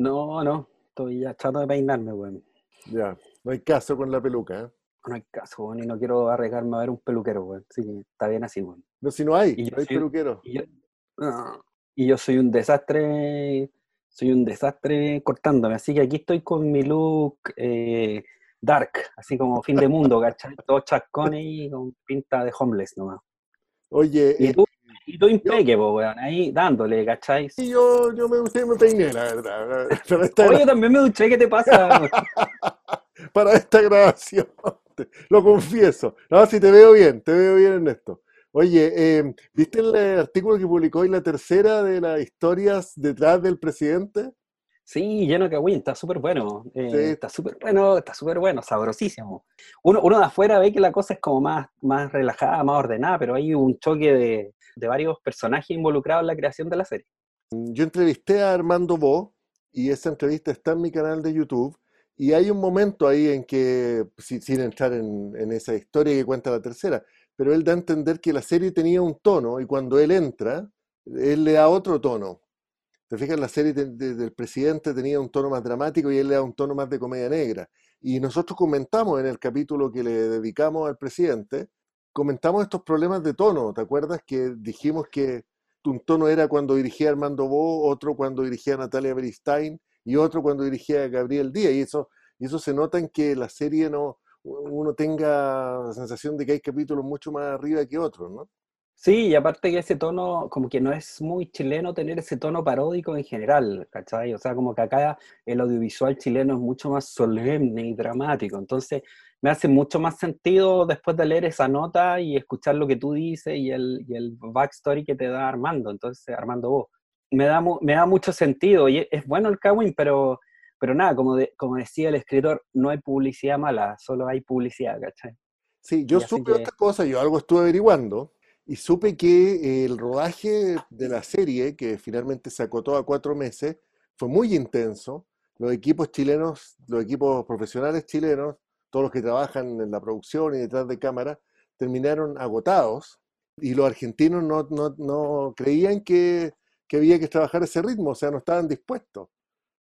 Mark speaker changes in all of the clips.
Speaker 1: No, no, estoy ya chato de peinarme, weón.
Speaker 2: Ya, no hay caso con la peluca, ¿eh?
Speaker 1: No hay caso, weón, y no quiero arriesgarme a ver un peluquero, weón. Que está bien así, weón.
Speaker 2: No, si no hay,
Speaker 1: Y
Speaker 2: no hay
Speaker 1: soy-
Speaker 2: peluquero.
Speaker 1: Y yo, y yo soy un desastre, soy un desastre cortándome, así que aquí estoy con mi look eh, dark, así como fin de mundo, ¿cachai? Todos chascones y con pinta de homeless nomás.
Speaker 2: Oye,
Speaker 1: Y
Speaker 2: eh,
Speaker 1: tú, y tú impeque, po, weón, ahí dándole, ¿cachai?
Speaker 2: sí, yo, yo me gusté, me peiné, la verdad. Para esta,
Speaker 1: Oye, también me duché, ¿qué te pasa?
Speaker 2: para esta grabación. Lo confieso. No, si te veo bien, te veo bien en esto. Oye, eh, ¿viste el artículo que publicó hoy la tercera de las historias detrás del presidente?
Speaker 1: Sí, lleno de cagüín, está súper bueno. eh,
Speaker 2: Sí.
Speaker 1: Está súper bueno, está súper bueno, sabrosísimo. Uno, uno de afuera ve que la cosa es como más, más relajada, más ordenada, pero hay un choque de, de varios personajes involucrados en la creación de la serie.
Speaker 2: Yo entrevisté a Armando Bo y esa entrevista está en mi canal de YouTube. Y hay un momento ahí en que, si- sin entrar en, en esa historia que cuenta la tercera, pero él da a entender que la serie tenía un tono y cuando él entra, él le da otro tono. Te fijas, la serie de- de- del presidente tenía un tono más dramático y él le da un tono más de comedia negra. Y nosotros comentamos en el capítulo que le dedicamos al presidente, comentamos estos problemas de tono. ¿Te acuerdas que dijimos que un tono era cuando dirigía Armando Bo, otro cuando dirigía Natalia Beristain y otro cuando dirigía Gabriel Díaz? Y eso, y eso se nota en que la serie no, uno tenga la sensación de que hay capítulos mucho más arriba que otros, ¿no?
Speaker 1: Sí, y aparte que ese tono, como que no es muy chileno tener ese tono paródico en general, ¿cachai? O sea, como que acá el audiovisual chileno es mucho más solemne y dramático, entonces me hace mucho más sentido después de leer esa nota y escuchar lo que tú dices y el, y el backstory que te da Armando, entonces Armando vos. Me da, me da mucho sentido y es bueno el Kawin, pero, pero nada, como, de- como decía el escritor, no hay publicidad mala, solo hay publicidad, ¿cachai?
Speaker 2: Sí, yo supe
Speaker 1: que-
Speaker 2: otra cosa, yo algo estuve averiguando y supe que el rodaje de la serie, que finalmente se acotó a cuatro meses, fue muy intenso. Los equipos chilenos, los equipos profesionales chilenos, todos los que trabajan en la producción y detrás de cámara, terminaron agotados y los argentinos no, no- no creían que, que había que trabajar ese ritmo, o sea, no estaban dispuestos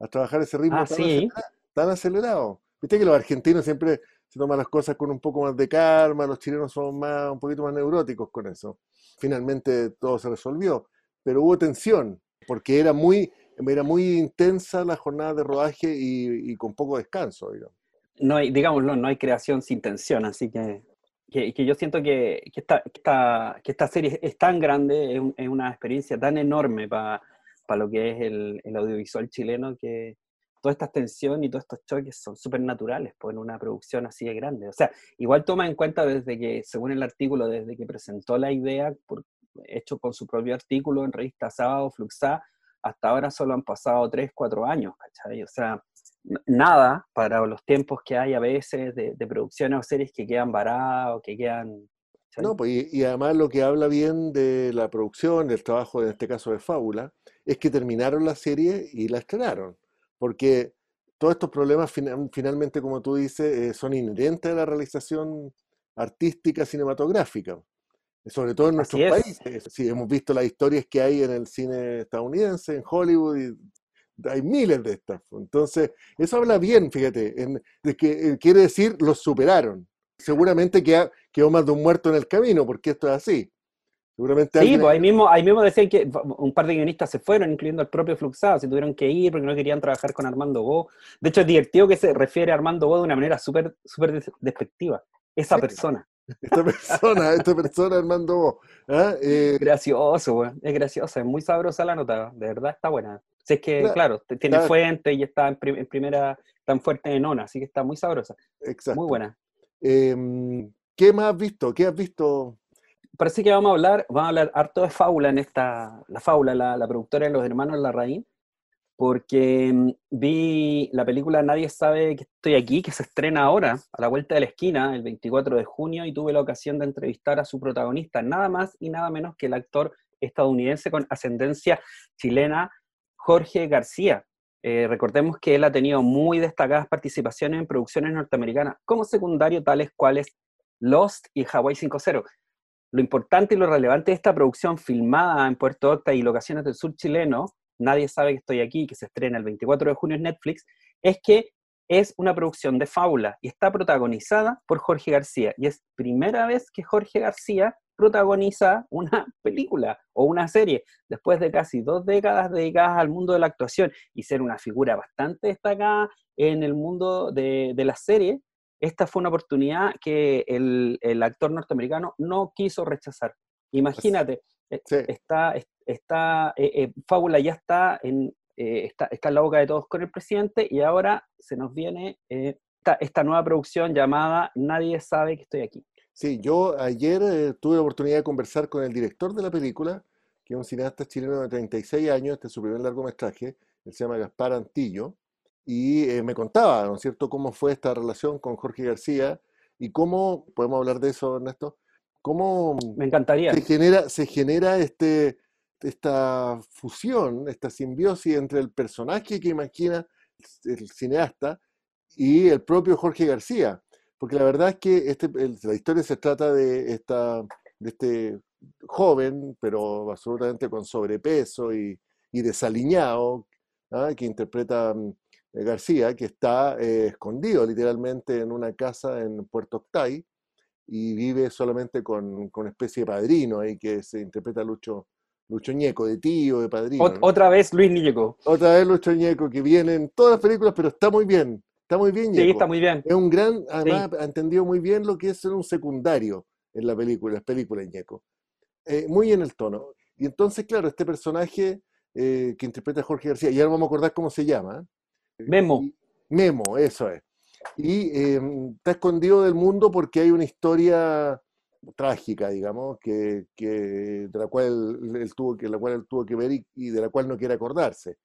Speaker 2: a trabajar ese ritmo
Speaker 1: Ah,
Speaker 2: tan,
Speaker 1: sí.
Speaker 2: acelera- tan acelerado. Viste que los argentinos siempre se toman las cosas con un poco más de calma, los chilenos son más, un poquito más neuróticos con eso. Finalmente todo se resolvió, pero hubo tensión, porque era muy, era muy intensa la jornada de rodaje y, y con poco descanso, digamos.
Speaker 1: no hay, digámoslo, no hay creación sin tensión, así que, que, que yo siento que, que, esta, esta, que esta serie es tan grande, es, un- es una experiencia tan enorme para lo que es el, el audiovisual chileno, que toda esta tensión y todos estos choques son súper naturales pues, en una producción así de grande. O sea, igual toma en cuenta desde que, según el artículo, desde que presentó la idea, hecho con su propio artículo en revista Sábado, Fluxá, hasta ahora solo han pasado 3, 4 años, ¿cachai? O sea, nada para los tiempos que hay a veces de, de producciones o series que quedan varadas o que quedan...
Speaker 2: No, pues, y, y además lo que habla bien de la producción, del trabajo en este caso de Fábula, es que terminaron la serie y la estrenaron. Porque todos estos problemas fina- finalmente, como tú dices, eh, son inherentes a la realización artística cinematográfica. Sobre todo en nuestros países. Sí, hemos visto las historias que hay en el cine estadounidense, en Hollywood, y hay miles de estas. Entonces, eso habla bien, fíjate, en- de que eh, quiere decir los superaron. Seguramente queda- quedó más de un muerto en el camino, porque esto es así. Seguramente
Speaker 1: Sí,
Speaker 2: alguien-
Speaker 1: pues ahí mismo, ahí mismo decían que un par de guionistas se fueron, incluyendo al propio Fluxado, se tuvieron que ir porque no querían trabajar con Armando Go. De hecho, es divertido que se refiere a Armando Go de una manera súper súper des- despectiva. Esa
Speaker 2: Sí.
Speaker 1: persona.
Speaker 2: esta persona, esta persona Armando Bo, ¿ah? Eh,
Speaker 1: Gracioso, güey. Es graciosa, es muy sabrosa la nota, de verdad está buena. Si es que,
Speaker 2: Claro,
Speaker 1: tiene fuente y está en, prim- en primera, tan fuerte en nona, así que está muy sabrosa,
Speaker 2: exacto.
Speaker 1: muy buena.
Speaker 2: Em, ¿qué más has visto? ¿Qué has visto?
Speaker 1: Parece que vamos a hablar, vamos a hablar harto de Fábula en esta, la Fábula, la, la productora de los hermanos Larraín, porque mm, vi la película Nadie sabe que estoy aquí, que se estrena ahora, a la vuelta de la esquina, el 24 de junio, y tuve la ocasión de entrevistar a su protagonista, nada más y nada menos que el actor estadounidense con ascendencia chilena, Jorge García. Eh, recordemos que él ha tenido muy destacadas participaciones en producciones norteamericanas como secundario, tales cuales Lost y Hawaii 5.0. Lo importante y lo relevante de esta producción filmada en Puerto Octa y locaciones del sur chileno Nadie sabe que estoy aquí, que se estrena el 24 de junio en Netflix, es que es una producción de fábula y está protagonizada por Jorge García. Y es primera vez que Jorge García protagoniza una película o una serie después de casi dos décadas dedicadas al mundo de la actuación y ser una figura bastante destacada en el mundo de, de la serie. Esta fue una oportunidad que el, el actor norteamericano no quiso rechazar. Imagínate, eh, está, está eh, eh, Fábula ya está en, está, está, en la boca de todos con el presidente y ahora se nos viene esta, esta, nueva producción llamada Nadie sabe que estoy aquí.
Speaker 2: Sí, yo ayer tuve la oportunidad de conversar con el director de la película, que es un cineasta chileno de 36 años, este es su primer largometraje, él se llama Gaspar Antillo, y me contaba, ¿no es cierto?, cómo fue esta relación con Jorge García y cómo, podemos hablar de eso, Ernesto, cómo
Speaker 1: Me encantaría.
Speaker 2: Se, genera, se genera este, esta fusión, esta simbiosis entre el personaje que imagina el cineasta y el propio Jorge García. Porque la verdad es que este, la historia se trata de, esta, de este joven, pero absolutamente con sobrepeso y, y desaliñado, ¿ah? que interpreta mm, García, que está eh, escondido literalmente en una casa en Puerto Octay, y vive solamente con, con especie de padrino ahí que se interpreta Lucho, Lucho Ñeco, de tío, de padrino.
Speaker 1: Otra vez Luis Ñeco.
Speaker 2: Otra vez Lucho Ñeco, que viene en todas las películas, pero está muy bien. Está muy bien,
Speaker 1: Ñeco. Sí, está muy bien.
Speaker 2: Es un gran, además ha entendido muy bien lo que es ser un secundario en la película, las películas Ñeco. Eh, muy en el tono. Y entonces, claro, este personaje eh, que interpreta Jorge García, y ahora vamos a acordar cómo se llama.
Speaker 1: Memo.
Speaker 2: Memo, eso es y em, está escondido del mundo porque hay una historia trágica, digamos, que, de la cual él tuvo que, la cual él tuvo que ver y, de la cual no quiere acordarse.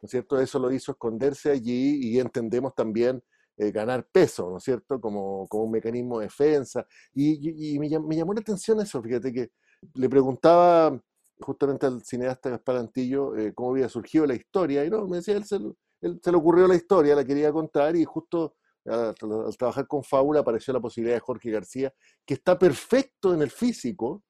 Speaker 2: ¿No es cierto? Eso lo hizo esconderse allí y entendemos también eh, ganar peso, ¿no es cierto? Como, como un mecanismo de defensa. Y, me, llamó la atención eso, fíjate que le preguntaba justamente al cineasta Gaspar Antillo eh, cómo había surgido la historia y no, me decía, él se, se le ocurrió la historia, la quería contar y justo al, trabajar con Fábula apareció la posibilidad de Jorge García, que está perfecto en el físico,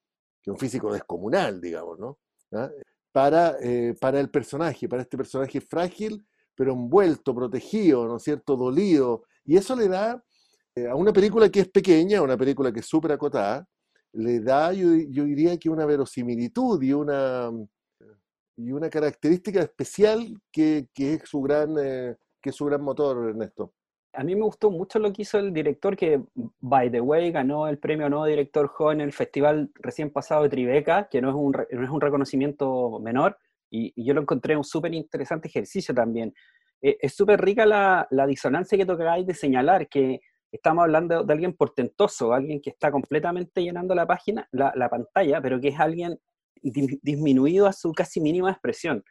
Speaker 2: que es un físico descomunal, digamos, ¿no? ¿Ah? Para, eh, para el personaje, para este personaje frágil, pero envuelto, protegido, ¿no es cierto?, dolido. Y eso le da eh, a una película que es pequeña, una película que es súper acotada, le da, yo, diría que una verosimilitud y una, y una característica especial que, que es su gran, eh, que es su gran motor, Ernesto
Speaker 1: a mí me gustó mucho lo que hizo el director, que, by the way, ganó el premio Nuevo Director Joven en el festival recién pasado de Tribeca, que no es un, no es un reconocimiento menor, y, yo lo encontré un súper interesante ejercicio también. Eh, es súper rica la, la, disonancia que tocáis de señalar que estamos hablando de, alguien portentoso, alguien que está completamente llenando la página, la, la pantalla, pero que es alguien disminuido a su casi mínima expresión.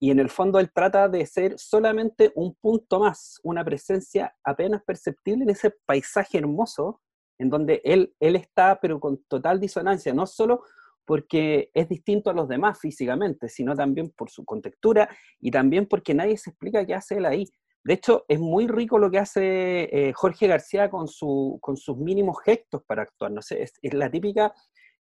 Speaker 1: Y en el fondo él trata de ser solamente un punto más, una presencia apenas perceptible en ese paisaje hermoso, en donde él, él está, pero con total disonancia, no solo porque es distinto a los demás físicamente, sino también por su contextura y también porque nadie se explica qué hace él ahí. De hecho, es muy rico lo que hace eh, Jorge García con, su, con sus mínimos gestos para actuar. No sé, es, es la típica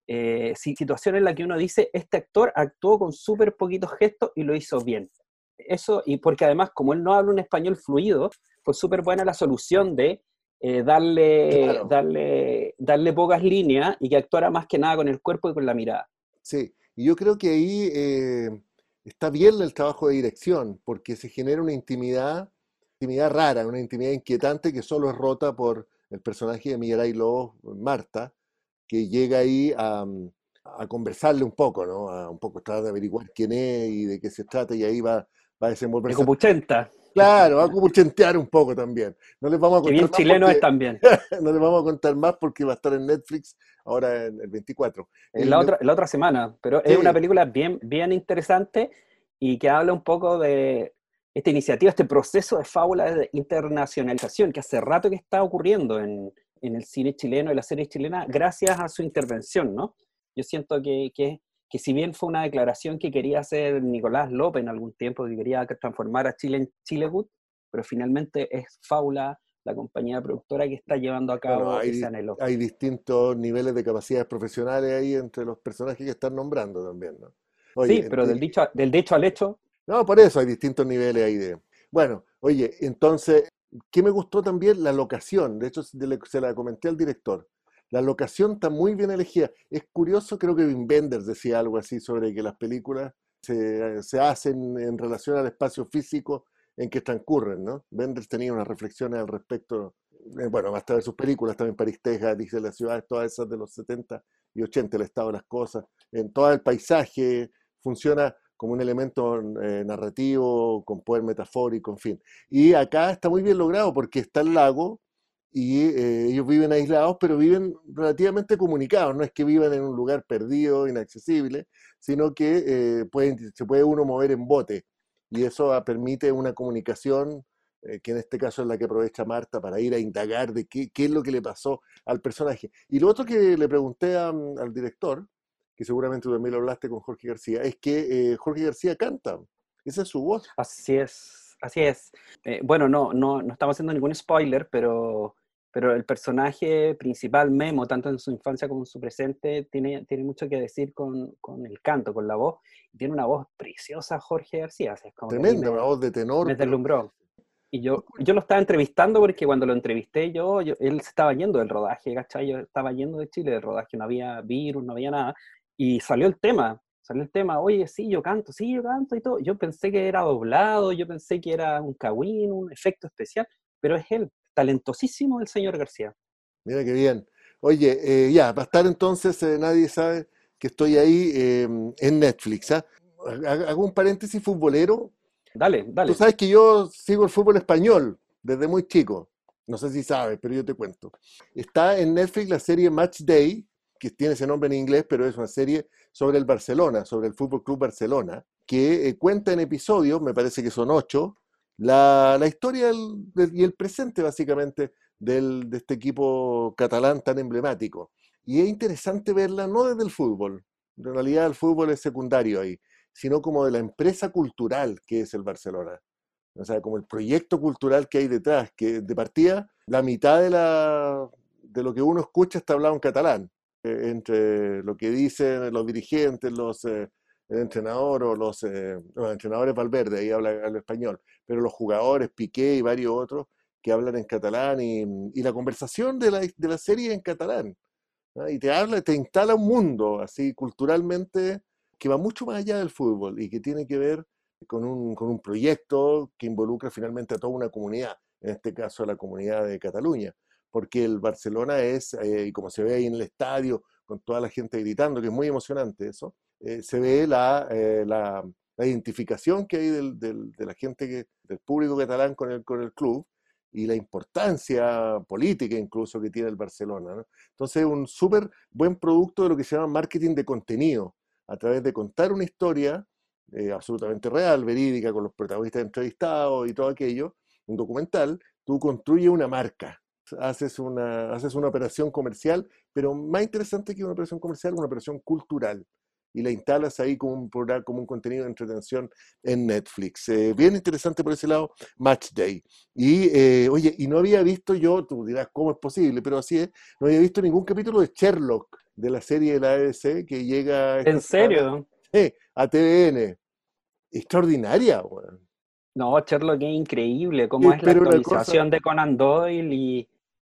Speaker 1: eh, situación en la que uno dice, este actor actuó con súper poquitos gestos y lo hizo bien. Eso, y porque además, como él no habla un español fluido, fue súper buena la solución de eh, darle, darle, darle pocas líneas y que actuara más que nada con el cuerpo y con la mirada.
Speaker 2: Sí, y yo creo que ahí eh, está bien el trabajo de dirección, porque se genera una intimidad, intimidad rara, una intimidad inquietante que solo es rota por el personaje de Miguel Ailó, Marta, que llega ahí a, mm, a, conversarle un poco, ¿no? A un poco tratar de averiguar quién es y de qué se trata, y ahí va, va a desenvolverse.
Speaker 1: 80.
Speaker 2: Claro, va a cupuchentear un poco también. No les vamos a contar
Speaker 1: bien
Speaker 2: más
Speaker 1: chileno es también.
Speaker 2: no les vamos a contar más porque va a estar en Netflix ahora en el 24.
Speaker 1: En la, otra, la otra semana, pero es una película bien, bien interesante y que habla un poco de esta iniciativa, este proceso de fábula de internacionalización que hace rato que está ocurriendo en, en el cine chileno y la serie chilena gracias a su intervención, ¿no? Yo siento que, que, que, si bien fue una declaración que quería hacer Nicolás López en algún tiempo, que quería transformar a Chile en Chilewood, pero finalmente es Faula, la compañía productora que está llevando a cabo
Speaker 2: hay,
Speaker 1: ese anhelo.
Speaker 2: Hay distintos niveles de capacidades profesionales ahí entre los personajes que están nombrando también, ¿no?
Speaker 1: sí, pero del, dicho, del dicho al hecho,
Speaker 2: No, por eso hay distintos niveles ahí de... Bueno, oye, entonces, ¿qué me gustó también? La locación. De hecho, se la comenté al director. La locación está muy bien elegida. Es curioso, creo que Wim Wenders decía algo así sobre que las películas se, se hacen en relación al espacio físico en que transcurren, ¿no? Wenders tenía unas reflexiones al respecto eh, bueno, basta ver sus películas, también París, Texas, dice las ciudades, todas esas de los 70 y 80, el estado de las cosas, en todo el paisaje funciona como un elemento eh, narrativo, con poder metafórico, en fin. Y acá está muy bien logrado porque está el lago y eh, ellos viven aislados, pero viven relativamente comunicados, no es que vivan en un lugar perdido, inaccesible, sino que pueden, se puede uno mover en bote y eso permite una comunicación eh, que en este caso es la que aprovecha Marta para ir a indagar de qué, qué, es lo que le pasó al personaje. Y lo otro que le pregunté mm, al director, que seguramente tú también lo hablaste con Jorge García, es que eh, Jorge García canta. Esa es su voz.
Speaker 1: Así es, así es. Eh, bueno, no, no, no estamos haciendo ningún spoiler, pero, pero el personaje principal, Memo, tanto en su infancia como en su presente, tiene, tiene mucho que decir con, con el canto, con la voz. Tiene una voz preciosa Jorge García. es como
Speaker 2: Tremenda, una voz de tenor.
Speaker 1: Me deslumbró. Y yo, yo lo estaba entrevistando porque cuando lo entrevisté yo, él se estaba yendo del rodaje, ¿cachai? Yo estaba yendo de Chile del rodaje, no había virus, no había nada. Y salió el tema, salió el tema, oye, sí, yo canto, sí, yo canto y todo. Yo pensé que era doblado, yo pensé que era un cagüín, un efecto especial, pero es él, talentosísimo el señor García.
Speaker 2: Mira qué bien. Oye, eh, ya, va a estar entonces, eh, nadie sabe que estoy ahí em, en Netflix. ¿ah? Hago un paréntesis futbolero
Speaker 1: Dale, dale.
Speaker 2: Tú sabes que yo sigo el fútbol español desde muy chico. No sé si sabes, pero yo te cuento. Está en Netflix la serie Match Day, que tiene ese nombre en inglés, pero es una serie sobre el Barcelona, sobre el Fútbol Club Barcelona, que eh, cuenta en episodios, me parece que son ocho, la, historia y el presente, básicamente, del, de este equipo catalán tan emblemático. Y es interesante verla no desde el fútbol, en realidad el fútbol es secundario ahí, sino como de la empresa cultural que es el Barcelona. O sea, como el proyecto cultural que hay detrás, que de partida la mitad de, la, de lo que uno escucha está hablado en catalán, entre lo que dicen los dirigentes, los, eh, el entrenador o los, eh, los, entrenadores Valverde, ahí habla, el español, pero los jugadores, Piqué y varios otros, que hablan en catalán y, la conversación de la, de la serie en catalán. Y te habla, te instala un mundo así culturalmente que va mucho más allá del fútbol y que tiene que ver con un, con un proyecto que involucra finalmente a toda una comunidad, en este caso a la comunidad de Cataluña, porque el Barcelona es, eh, como se ve ahí en el estadio, con toda la gente gritando, que es muy emocionante eso, eh, se ve la, eh, la, la, identificación que hay del, del, de la gente, que, del público catalán con el, con el club, y la importancia política incluso que tiene el Barcelona. ¿no? Entonces, un súper buen producto de lo que se llama marketing de contenido, a través de contar una historia eh, absolutamente real, verídica, con los protagonistas entrevistados y todo aquello, un documental, tú construyes una marca, haces una, haces una operación comercial, pero más interesante que una operación comercial, una operación cultural. Y la instalas ahí como un programa, como un contenido de entretención en Netflix. Eh, bien interesante por ese lado, Match Day. Y, eh, oye, y no había visto yo, tú dirás cómo es posible, pero así es, no había visto ningún capítulo de Sherlock de la serie de la ABC que llega...
Speaker 1: ¿En serio?
Speaker 2: Sí, a TVN. Extraordinaria,
Speaker 1: No, Sherlock es increíble, cómo es la actualización de Conan Doyle y,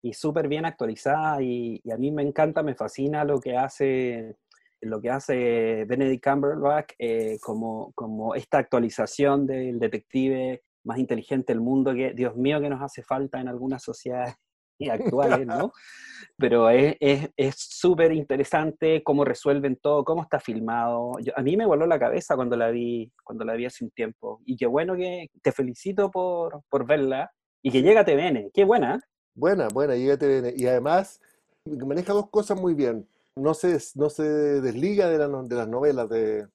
Speaker 1: y súper bien actualizada y, a mí me encanta, me fascina lo que hace lo que hace Benedict Cumberbatch eh, como, como esta actualización del detective más inteligente del mundo que, Dios mío, que nos hace falta en algunas sociedades actuales, ¿no? Pero es súper es, interesante cómo resuelven todo, cómo está filmado. a mí me voló la cabeza cuando la vi, cuando la vi hace un tiempo. Y qué bueno que te felicito por, por verla y que llega a TVN. Qué buena.
Speaker 2: Buena, buena, llega a TVN. Y además maneja dos cosas muy bien. No se, no se desliga de, de las novelas de,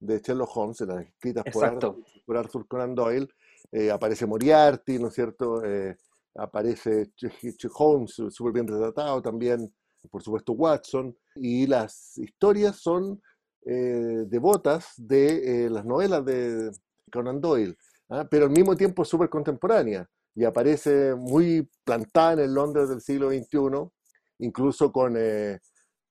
Speaker 2: de Sherlock Holmes, las escritas por Arthur, por Arthur, Conan Doyle. Eh, aparece Moriarty, ¿no es cierto? Eh, aparece Holmes súper bien retratado, también por supuesto Watson, y las historias son eh, devotas de las novelas de Conan Doyle, ¿ah? pero al mismo tiempo súper contemporánea, y aparece muy plantada en el Londres del siglo XXI, incluso con, eh,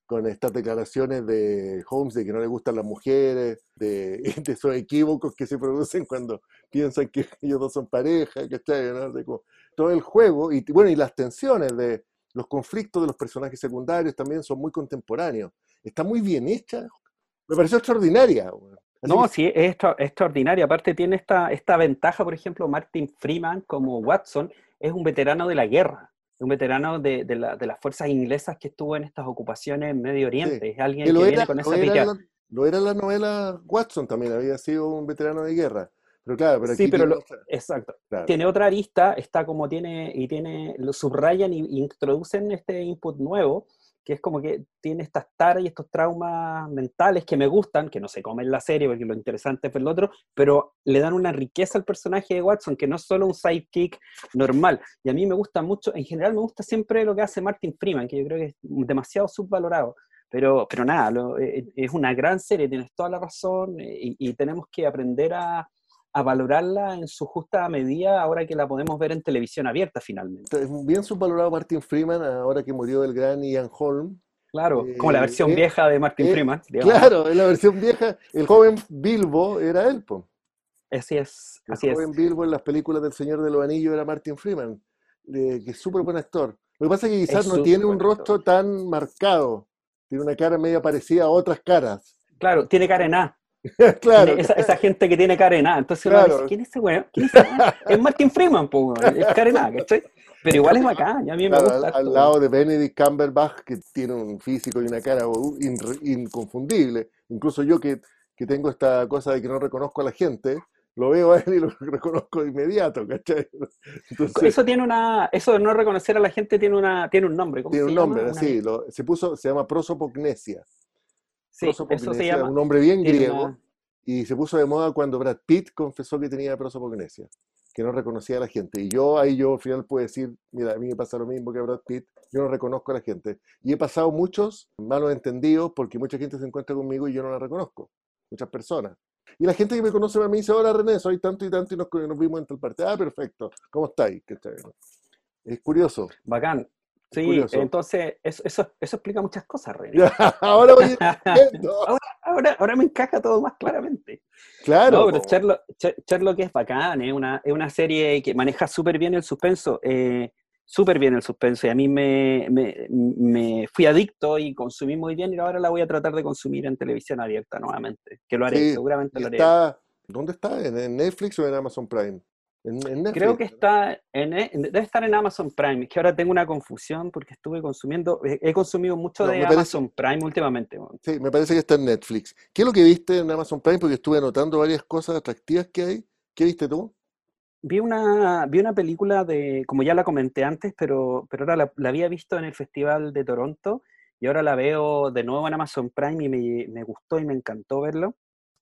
Speaker 2: con estas declaraciones de Holmes de que no le gustan las mujeres, de, esos equívocos que se producen cuando piensan que ellos dos son pareja, ¿cachai? ¿no? todo el juego, y bueno, y las tensiones de los conflictos de los personajes secundarios también son muy contemporáneos. Está muy bien hecha, me pareció extraordinaria.
Speaker 1: No, sí, es, extraordinaria. Aparte tiene esta, esta ventaja, por ejemplo, Martin Freeman como Watson es un veterano de la guerra un veterano de, de, las fuerzas inglesas que estuvo en estas ocupaciones en Medio Oriente. Es alguien que, viene con esa
Speaker 2: lo era, la, lo era la novela Watson también, había sido un veterano de guerra. Pero claro, pero
Speaker 1: sí, pero exacto. Tiene otra arista, está como tiene, y tiene, lo subrayan y, y introducen este input nuevo, que es como que tiene estas taras y estos traumas mentales que me gustan, que no se comen en la serie porque lo interesante es el otro, pero le dan una riqueza al personaje de Watson, que no es solo un sidekick normal. Y a mí me gusta mucho, en general me gusta siempre lo que hace Martin Freeman, que yo creo que es demasiado subvalorado. Pero, pero nada, eh, es una gran serie, tienes toda la razón eh, y tenemos que aprender a, a valorarla en su justa medida ahora que la podemos ver en televisión abierta finalmente.
Speaker 2: Es bien subvalorado Martin Freeman ahora que murió el gran Ian Holm.
Speaker 1: Claro, como la versión eh, vieja de Martin
Speaker 2: eh,
Speaker 1: Freeman.
Speaker 2: Claro, en la versión vieja, el joven Bilbo era él.
Speaker 1: Así es,
Speaker 2: así
Speaker 1: el
Speaker 2: joven Bilbo en las películas del Señor de los Anillos era Martin Freeman, que es súper buen actor. Lo que pasa es que quizás no tiene un rostro tan marcado, tiene una cara medio parecida a otras caras.
Speaker 1: Claro, tiene cara en A.
Speaker 2: claro.
Speaker 1: Esa, gente que tiene Karen Entonces ¿quién es ese weón? ¿Quién es, es Martin Freeman, es Karen ¿cachai? Pero igual es bacán, a mí me gusta.
Speaker 2: Al, lado de Benedict Cumberbatch, que tiene un físico y una cara inconfundible. Incluso yo que, que, tengo esta cosa de que no reconozco a la gente, lo veo a él y lo reconozco de inmediato, ¿cachai?
Speaker 1: eso tiene una, eso de no reconocer a la gente tiene una, tiene un nombre.
Speaker 2: tiene un nombre, sí, se puso, se llama prosopognesia. Sí, eso se llama. Un nombre bien griego. Y se puso de moda cuando Brad Pitt confesó que tenía prosopagnosia, que no reconocía a la gente. Y yo ahí yo al final puedo decir, mira, a mí me pasa lo mismo que a Brad Pitt, yo no reconozco a la gente. Y he pasado muchos malos entendidos porque mucha gente se encuentra conmigo y yo no la reconozco. Muchas personas. Y la gente que me conoce a mí dice, hola René, soy tanto y tanto y nos, vimos en tal parte. Ah, perfecto. ¿Cómo estáis? Es curioso.
Speaker 1: Bacán. Sí, entonces eso, eso, explica muchas cosas, René.
Speaker 2: ahora, voy
Speaker 1: ahora, ahora, me encaja todo más claramente.
Speaker 2: Claro.
Speaker 1: No, pero Sherlock, es bacán, es una, es una serie que maneja súper bien el suspenso, eh, súper bien el suspenso, y a mí me, me, me, fui adicto y consumí muy bien, y ahora la voy a tratar de consumir en televisión abierta nuevamente, que lo haré, seguramente lo haré.
Speaker 2: ¿Dónde está? ¿En Netflix o en Amazon Prime?
Speaker 1: Creo que está en, e, debe estar en Amazon Prime. Es que ahora tengo una confusión porque estuve consumiendo, he consumido mucho de Amazon Prime últimamente.
Speaker 2: Sí, me parece que está en Netflix. ¿Qué es lo que viste en Amazon Prime? Porque estuve anotando varias cosas atractivas que hay. ¿Qué viste tú?
Speaker 1: Vi una, vi una película de, como ya la comenté antes, pero, pero ahora la, había visto en el Festival de Toronto y ahora la veo de nuevo en Amazon Prime y me, me gustó y me encantó verlo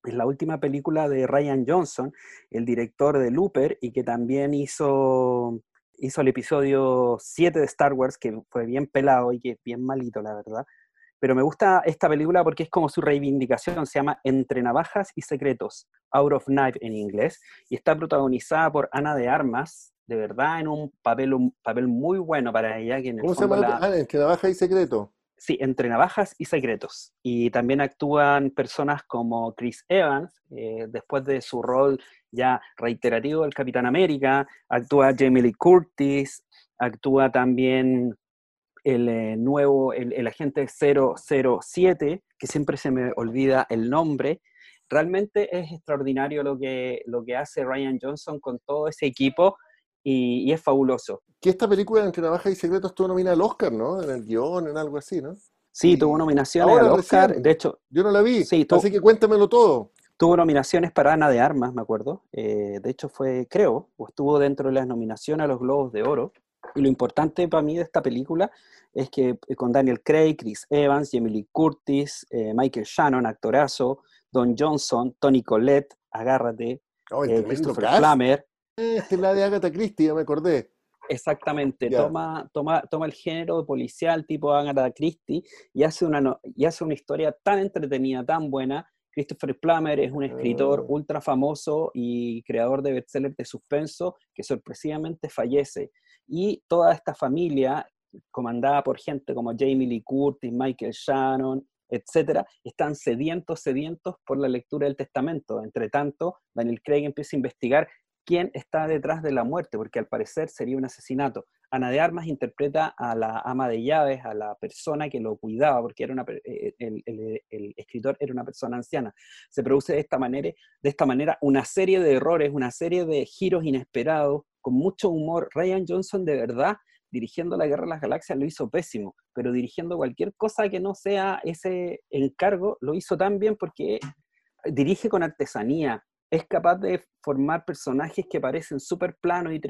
Speaker 1: es la última película de Ryan Johnson, el director de Looper, y que también hizo, hizo el episodio 7 de Star Wars, que fue bien pelado y que es bien malito, la verdad. Pero me gusta esta película porque es como su reivindicación, se llama Entre Navajas y Secretos, Out of Knife en inglés, y está protagonizada por Ana de Armas, de verdad en un papel, un papel muy bueno para ella. Que
Speaker 2: ¿Cómo se llama? Ah, Entre Navajas y Secretos.
Speaker 1: Sí, entre navajas y secretos. Y también actúan personas como Chris Evans, eh, después de su rol ya reiterativo del Capitán América, actúa Jamie Lee Curtis, actúa también el eh, nuevo, el, agente 007, que siempre se me olvida el nombre. Realmente es extraordinario lo que, lo que hace Ryan Johnson con todo ese equipo y, es fabuloso.
Speaker 2: Que esta película Entre Navajas y Secretos tuvo nominada al Oscar, ¿no? En el guion, en algo así, ¿no?
Speaker 1: Sí, tuvo nominaciones al Oscar. de hecho,
Speaker 2: yo no la vi, sí, así que cuéntamelo todo.
Speaker 1: Tuvo nominaciones para Ana de Armas, me acuerdo. Eh, de hecho, fue, creo, o estuvo dentro de las nominaciones a los Globos de Oro. Y lo importante para mí de esta película es que eh, con Daniel Craig, Chris Evans, Lee Curtis, eh, Michael Shannon, actorazo, Don Johnson, Tony Collette, agárrate,
Speaker 2: oh, Christopher Es la de Agatha Christie, ya me acordé.
Speaker 1: Exactamente, toma, toma, toma el género policial tipo Agatha Christie y hace, una, y hace una historia tan entretenida, tan buena. Christopher Plummer es un escritor ah. ultra famoso y creador de bestsellers de suspenso que sorpresivamente fallece. Y toda esta familia comandada por gente como Jamie Lee Curtis, Michael Shannon, etcétera, están sedientos, sedientos por la lectura del testamento. Entre tanto, Daniel Craig empieza a investigar quién está detrás de la muerte, porque al parecer sería un asesinato. Ana de Armas interpreta a la ama de llaves, a la persona que lo cuidaba, porque era una, eh, el, escritor era una persona anciana. Se produce de esta, manera, de esta manera una serie de errores, una serie de giros inesperados, con mucho humor. Ryan Johnson de verdad, dirigiendo la Guerra de las Galaxias, lo hizo pésimo, pero dirigiendo cualquier cosa que no sea ese encargo, lo hizo tan bien porque dirige con artesanía, es capaz de formar personajes que parecen súper planos y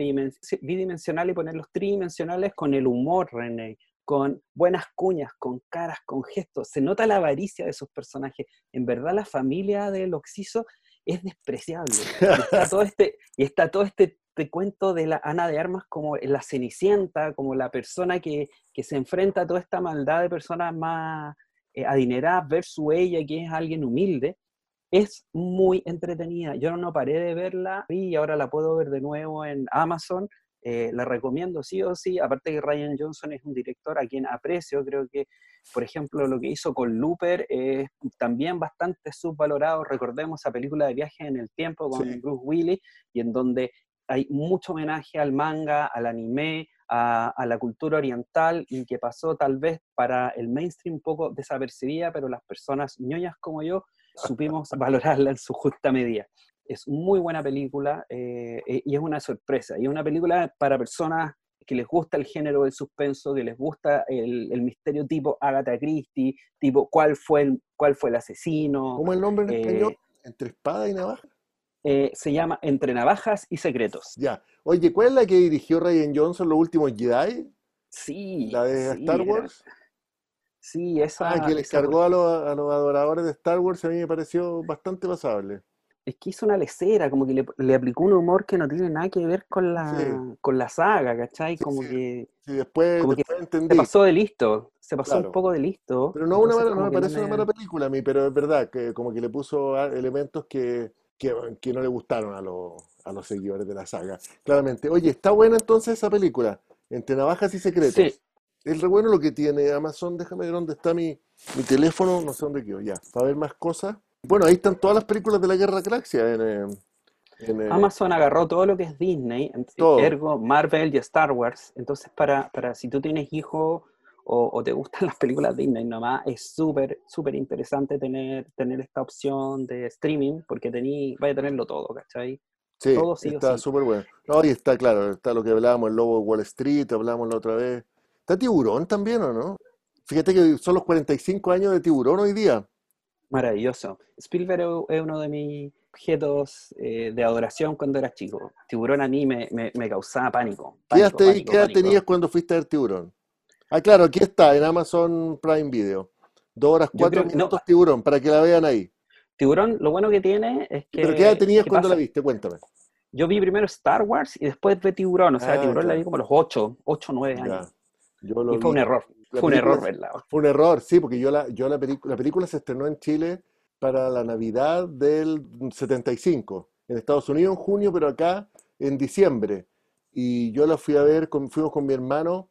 Speaker 1: bidimensionales y ponerlos tridimensionales con el humor, René, con buenas cuñas, con caras, con gestos. Se nota la avaricia de esos personajes. En verdad, la familia del Oxiso es despreciable. Y está todo este, y está todo este, cuento de la Ana de Armas como la cenicienta, como la persona que, se enfrenta a toda esta maldad de personas más eh, adineradas versus ella, que es alguien humilde es muy entretenida. Yo no paré de verla y ahora la puedo ver de nuevo en Amazon. Eh, la recomiendo sí o sí. Aparte que Ryan Johnson es un director a quien aprecio. Creo que, por ejemplo, lo que hizo con Looper es también bastante subvalorado. Recordemos esa película de viaje en el tiempo con Bruce Willis y en donde hay mucho homenaje al manga, al anime, a, a, la cultura oriental y que pasó tal vez para el mainstream un poco desapercibida, pero las personas ñoñas como yo supimos valorarla en su justa medida. Es muy buena película eh, eh, y es una sorpresa. Y es una película para personas que les gusta el género del suspenso, que les gusta el, el misterio tipo Agatha Christie, tipo cuál fue el, cuál fue el asesino.
Speaker 2: ¿Cómo el nombre en eh, español? ¿Entre espada y navaja?
Speaker 1: se llama Entre navajas y secretos.
Speaker 2: Ya. Oye, ¿cuál es la que dirigió Ryan Johnson, Los últimos Jedi?
Speaker 1: Sí.
Speaker 2: ¿La de Star Wars?
Speaker 1: Sí, esa.
Speaker 2: Ah, que les cargó a, los, adoradores de Star Wars a mí me pareció bastante pasable.
Speaker 1: Es que hizo una lecera, como que le, aplicó un humor que no tiene nada que ver con la, con la saga, ¿cachai? Como que.
Speaker 2: Sí, después, entendí.
Speaker 1: Se pasó de listo, se pasó un poco de listo.
Speaker 2: Pero no, una no me parece una mala película a mí, pero es verdad que como que le puso elementos que, que, no le gustaron a, los, a los seguidores de la saga. Claramente. Oye, ¿está buena entonces esa película? Entre navajas y secretos. Sí, es re bueno lo que tiene Amazon. Déjame ver dónde está mi, mi teléfono. No sé dónde quedó. Ya, para ver más cosas. Bueno, ahí están todas las películas de la Guerra Galaxia. En, eh,
Speaker 1: eh, Amazon agarró todo lo que es Disney, ergo Marvel y Star Wars. Entonces, para, para si tú tienes hijos o, te gustan las películas Disney nomás, es súper, súper interesante tener, tener esta opción de streaming, porque tení, vaya a tenerlo todo, ¿cachai?
Speaker 2: Sí, todo está súper bueno. No, y está claro, está lo que hablábamos, el lobo de Wall Street, hablamos la otra vez. ¿Está Tiburón también o no? Fíjate que son los 45 años de Tiburón hoy día.
Speaker 1: Maravilloso. Spielberg es uno de mis objetos eh, de adoración cuando era chico. Tiburón a mí me, causaba pánico.
Speaker 2: ¿Qué edad, tenías cuando fuiste a ver Tiburón? Ah, claro, aquí está, en Amazon Prime Video. Dos horas, cuatro minutos Tiburón, para que la vean ahí.
Speaker 1: Tiburón, lo bueno que tiene es que...
Speaker 2: ¿Pero qué edad tenías cuando la viste? Cuéntame.
Speaker 1: Yo vi primero Star Wars y después vi Tiburón. O sea, ah, Tiburón la vi como a los 8, 8, 9 años y fue un error. Fue un error ¿verdad?
Speaker 2: Fue un error, sí, porque yo la, yo la, la película se estrenó en Chile para la Navidad del 75. En Estados Unidos en junio, pero acá en diciembre. Y yo la fui a ver, con, fuimos con mi hermano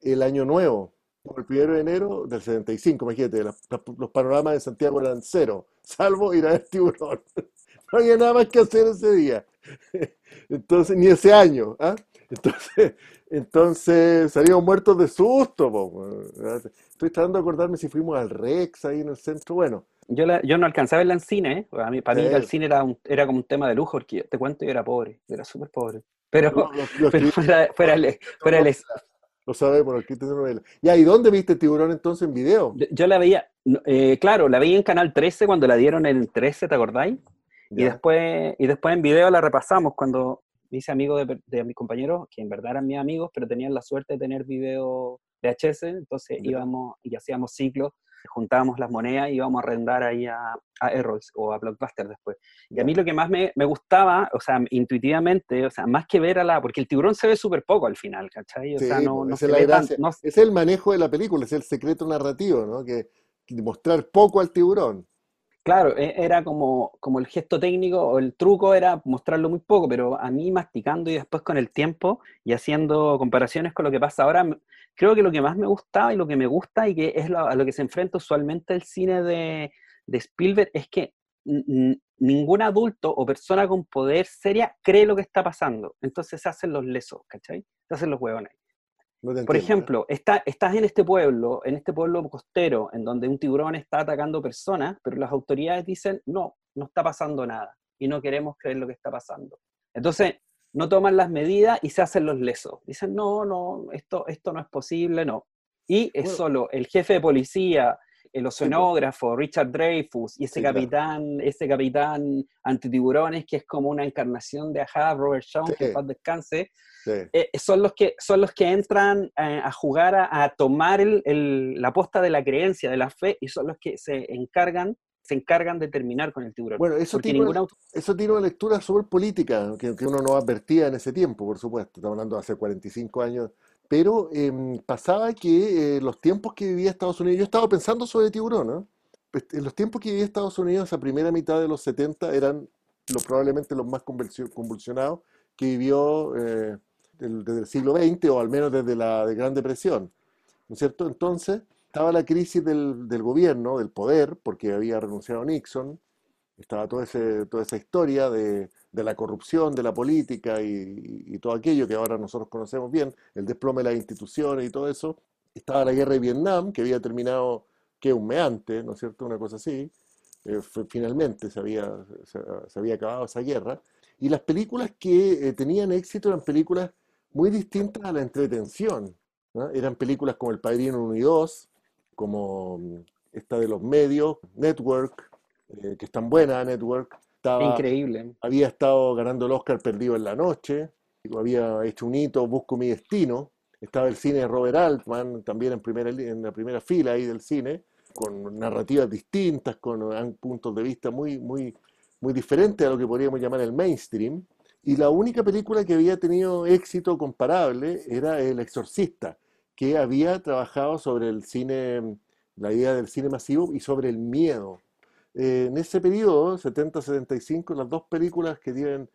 Speaker 2: el año nuevo, el primero de enero del 75, imagínate, los panoramas de Santiago eran cero, salvo ir a ver tiburón. No había nada más que hacer ese día. Entonces, ni ese año. ¿ah? Entonces, entonces salimos muertos de susto. Estoy tratando de acordarme si fuimos al Rex ahí en el centro. Bueno.
Speaker 1: Yo, yo no alcanzaba en cine. ¿eh? A mí, para mí el cine era, era como un tema de lujo, porque te cuento, yo era pobre, era súper pobre. Pero, fuera, fuera,
Speaker 2: Lo sabemos, el de novela. Ya, ¿y dónde viste Tiburón entonces en video?
Speaker 1: Yo, la veía, eh, claro, la veía en Canal 13 cuando la dieron en 13, ¿te acordáis? Y después, y después en video la repasamos cuando, hice amigos de, mis compañeros, que en verdad eran mis amigos, pero tenían la suerte de tener video VHS, entonces íbamos y hacíamos ciclos, juntábamos las monedas y íbamos a arrendar ahí a, a Errols o a Blockbuster después. Y a mí lo que más me, me, gustaba, o sea, intuitivamente, o sea, más que ver a la... Porque el tiburón se ve súper poco al final, ¿cachai? O sea, no, no
Speaker 2: es, es el manejo de la película, es el secreto narrativo, ¿no? Que, mostrar poco al tiburón.
Speaker 1: Claro, e, era como, como el gesto técnico o el truco era mostrarlo muy poco, pero a mí masticando y después con el tiempo y haciendo comparaciones con lo que pasa ahora, creo que lo que más me gustaba y lo que me gusta y que es a lo que se enfrenta usualmente el cine de, de Spielberg es que ningún adulto o persona con poder seria cree lo que está pasando. Entonces se hacen los lesos, ¿cachai? Se hacen los huevones. Por ejemplo, está, estás en este pueblo, en este pueblo costero, en donde un tiburón está atacando personas, pero las autoridades dicen, no, no está pasando nada y no queremos creer lo que está pasando. Entonces, no toman las medidas y se hacen los lesos. Dicen, no, no, esto, esto no es posible, no. Y es solo el jefe de policía, el oceanógrafo, Richard Dreyfus, y ese capitán, ese capitán antitiburones que es como una encarnación de Ajá, Robert Shaw, que paz descanse, eh, son, los que, son los que entran eh, a jugar, a, tomar el, la posta de la creencia, de la fe, y son los que se encargan se encargan de terminar con el tiburón.
Speaker 2: Bueno, eso, tiene, una, eso tiene una lectura súper política, que, que, uno no advertía en ese tiempo, por supuesto. Estamos hablando de hace 45 años pero em, pasaba que eh, los tiempos que vivía Estados Unidos, yo estaba pensando sobre tiburón, ¿no? Pues, en los tiempos que vivía Estados Unidos, a primera mitad de los 70, eran probablemente los más convulsionados que vivió eh, desde el siglo XX o al menos desde la Gran Depresión, ¿no es cierto? Entonces estaba la crisis del, gobierno, del poder, porque había renunciado Nixon, estaba toda esa historia de, de, la corrupción, de la política y, todo aquello que ahora nosotros conocemos bien, el desplome de las instituciones y todo eso. Estaba la guerra de Vietnam, que había terminado, que un mes antes, ¿no es cierto? Una cosa así. Eh, finalmente se había, se, había acabado esa guerra. Y las películas que eh, tenían éxito eran películas muy distintas a la entretención. Eran películas como El Padrino 1 y 2, como mm, esta de los medios, Network, eh, que es tan buena, Network. Estaba,
Speaker 1: Increíble.
Speaker 2: Había estado ganando el Oscar perdido en la noche, había hecho un hito, Busco mi destino. Estaba el cine de Robert Altman, también en, primera, en la primera fila ahí del cine, con narrativas distintas, con puntos de vista muy, muy, muy diferentes a lo que podríamos llamar el mainstream. Y la única película que había tenido éxito comparable era El Exorcista, que había trabajado sobre el cine, la idea del cine masivo y sobre el miedo. Eh, en ese periodo, 70-75, las dos películas que tienen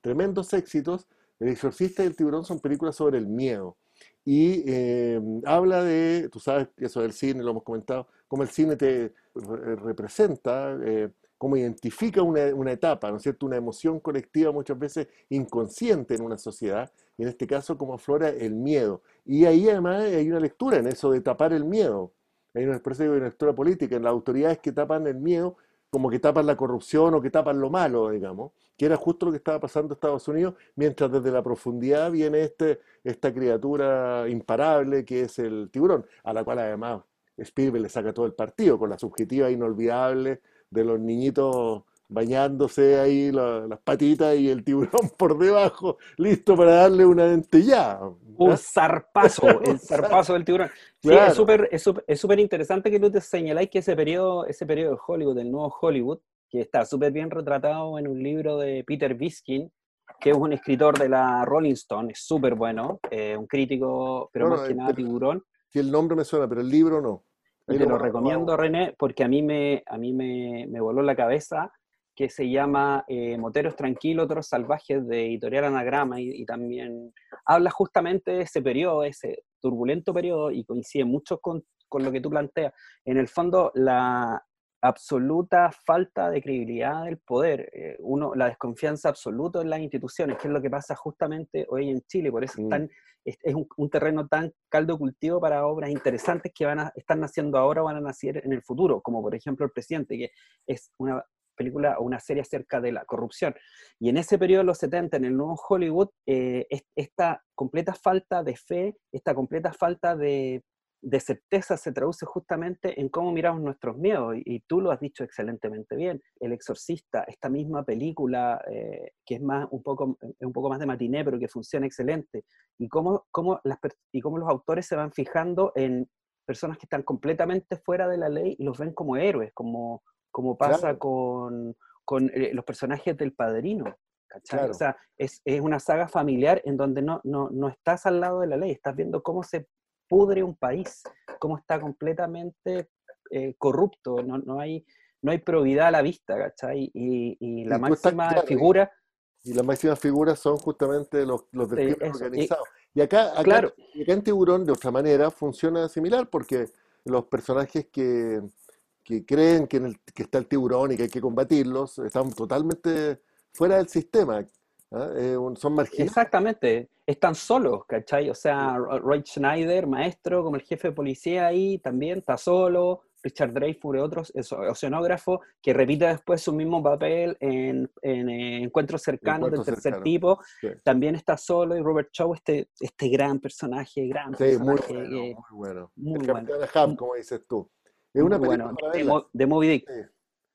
Speaker 2: tremendos éxitos, El exorcista y El tiburón son películas sobre el miedo. Y eh, habla de, tú sabes que eso del cine, lo hemos comentado, cómo el cine te representa, eh, cómo identifica una, una, etapa, ¿no es cierto? Una emoción colectiva muchas veces inconsciente en una sociedad, y en este caso cómo aflora el miedo. Y ahí además hay una lectura en eso de tapar el miedo. Hay una especie de lectura política en las autoridades que tapan el miedo, como que tapan la corrupción o que tapan lo malo, digamos, que era justo lo que estaba pasando en Estados Unidos, mientras desde la profundidad viene este, esta criatura imparable que es el tiburón, a la cual además Spielberg le saca todo el partido, con la subjetiva inolvidable de los niñitos bañándose ahí las patitas y el tiburón por debajo, listo para darle una dentellada.
Speaker 1: Un zarpazo, el zarpazo del tiburón. Sí, es súper es súper interesante que tú te señaláis que ese periodo, ese periodo de Hollywood, el nuevo Hollywood, que está súper bien retratado en un libro de Peter Biskin, que es un escritor de la Rolling Stone, es súper bueno, eh, un crítico, pero más que nada tiburón.
Speaker 2: Sí, el nombre me suena, pero el libro no.
Speaker 1: Te lo recomiendo, René, porque a mí me, a mí me, me voló la cabeza que se llama eh, Moteros Tranquilos, otros salvajes de Editorial Anagrama y, también habla justamente de ese periodo, ese turbulento periodo y coincide mucho con, con, lo que tú planteas. En el fondo, la absoluta falta de credibilidad del poder, eh, uno, la desconfianza absoluta en las instituciones, que es lo que pasa justamente hoy en Chile, por eso mm. es, es un, un, terreno tan caldo cultivo para obras interesantes que van a, están naciendo ahora o van a nacer en el futuro, como por ejemplo el presidente, que es una película o una serie acerca de la corrupción. Y en ese periodo de los 70, en el nuevo Hollywood, eh, esta completa falta de fe, esta completa falta de, de, certeza se traduce justamente en cómo miramos nuestros miedos. Y, tú lo has dicho excelentemente bien. El Exorcista, esta misma película eh, que es más, un, poco, un poco más de matiné, pero que funciona excelente. Y cómo, cómo las, y cómo los autores se van fijando en personas que están completamente fuera de la ley y los ven como héroes, como, como pasa con, con eh, los personajes del padrino. O sea, es, es, una saga familiar en donde no, no, no estás al lado de la ley, estás viendo cómo se pudre un país, cómo está completamente eh, corrupto, no, no, hay, no hay probidad a la vista, ¿cachai? Y, la máxima figura...
Speaker 2: Y, las máximas figuras son justamente los, los del crimen organizado. Y, acá, claro. acá en Tiburón, de otra manera, funciona similar, porque los personajes que, que creen que, en el, que está el tiburón y que hay que combatirlos están totalmente fuera del sistema. Eh, son marginales.
Speaker 1: Exactamente, están solos, ¿cachai? O sea, Roy Schneider, maestro, como el jefe de policía ahí, también está solo. Richard Dreyfus y otros, oceanógrafo, que repite después su mismo papel en, en eh, Encuentros cercanos del tercer tipo, también está solo, y Robert Shaw, este, este gran personaje, gran
Speaker 2: sí, Muy bueno, muy bueno. el como dices tú. Es una película
Speaker 1: bueno, de, Moby Dick.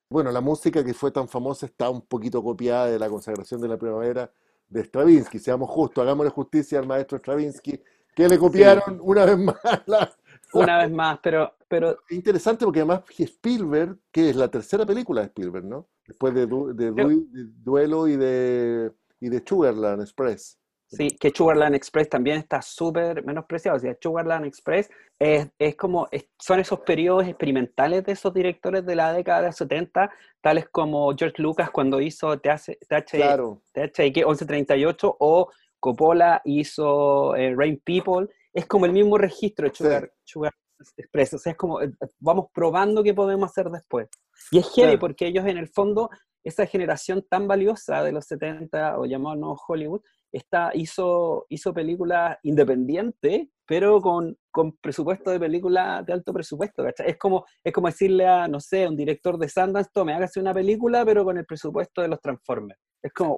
Speaker 2: Bueno, la música que fue tan famosa está un poquito copiada de la consagración de la primavera de Stravinsky. Seamos justos, hagámosle justicia al maestro Stravinsky, que le copiaron una vez más
Speaker 1: Una vez más, pero, pero...
Speaker 2: Interesante porque además Spielberg, que es la tercera película de Spielberg, ¿no? Después de, Duelo y de, y de Sugarland Express.
Speaker 1: Sí, que Sugarland Express también está súper menospreciado. O sea, Sugarland Express es, es como, son esos periodos experimentales de esos directores de la década de los 70, tales como George Lucas cuando hizo TH, claro. 1138 o Coppola hizo eh, Rain People. Es como el mismo registro de Sugar, Express. O sea, es como, eh, vamos probando qué podemos hacer después. Y es heavy porque ellos en el fondo, esa generación tan valiosa de los 70 o llamado Hollywood, esta, hizo, hizo películas independientes, pero con, con presupuesto de película de alto presupuesto, Es como, es como decirle a, no sé, un director de Sundance, tome, hágase una película, pero con el presupuesto de los Transformers. Es como,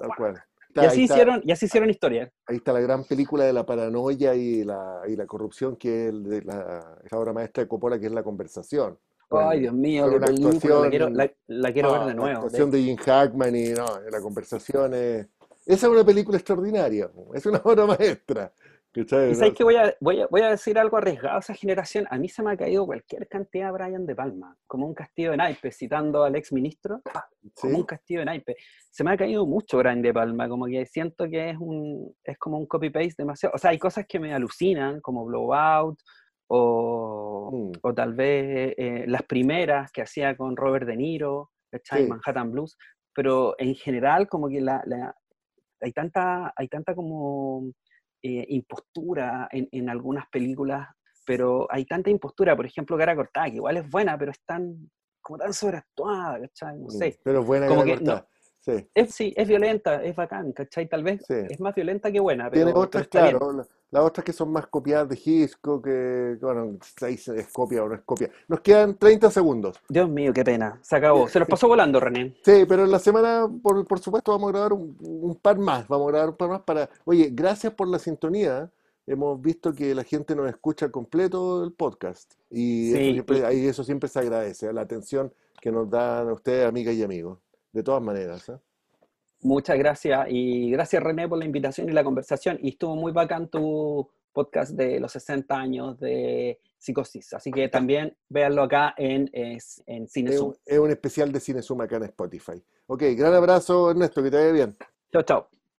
Speaker 1: y, así hicieron, y así hicieron historia.
Speaker 2: Ahí está la gran película de la paranoia y la, y la corrupción, que es de la, esa obra maestra de Coppola, que es La Conversación.
Speaker 1: Ay, Dios mío, qué película, la quiero, la, quiero ver de nuevo. La
Speaker 2: actuación de Jim Hackman y no, la conversación es esa es una película extraordinaria, es una obra maestra.
Speaker 1: Y sabes que voy a, voy, a, voy a decir algo arriesgado a esa generación. A mí se me ha caído cualquier cantidad de Brian De Palma, como un castillo de naipes, citando al ex ministro, como un castillo de naipes. Se me ha caído mucho Brian De Palma, como que siento que es, un, es como un copy-paste demasiado. O sea, hay cosas que me alucinan, como Blowout, o, mm. o tal vez eh, las primeras que hacía con Robert De Niro, sí. Manhattan Blues, pero en general como que la, hay tanta, hay tanta como eh, impostura en, en, algunas películas, pero hay tanta impostura, por ejemplo, Cara Cortada, que igual es buena, pero es tan, como tan sobreactuada, ¿cachai? No sé.
Speaker 2: Mm, pero buena como Cara
Speaker 1: Sí. Es, sí, es violenta, es bacán, ¿cachai? Tal vez es más violenta que buena.
Speaker 2: Tiene otras, claro, las otras que son más copiadas de Gisco, que, bueno, es copia o no es copia. Nos quedan 30 segundos.
Speaker 1: Dios mío, qué pena. Se acabó. Se nos pasó volando, René.
Speaker 2: Sí, pero en la semana, por, por supuesto, vamos a grabar un, un, par más. Vamos a grabar un par más para... Oye, gracias por la sintonía. Hemos visto que la gente nos escucha completo el podcast. Y, eso, siempre, eso siempre se agradece, la atención que nos dan ustedes, amigas y amigos de todas maneras. ¿eh?
Speaker 1: Muchas gracias y gracias René por la invitación y la conversación y estuvo muy bacán tu podcast de los 60 años de psicosis, así que también véanlo acá en, en Cinesum.
Speaker 2: Es un, es un especial de Cinesum acá en Spotify. Ok, gran abrazo Ernesto, que te vaya bien.
Speaker 1: Chao, chao.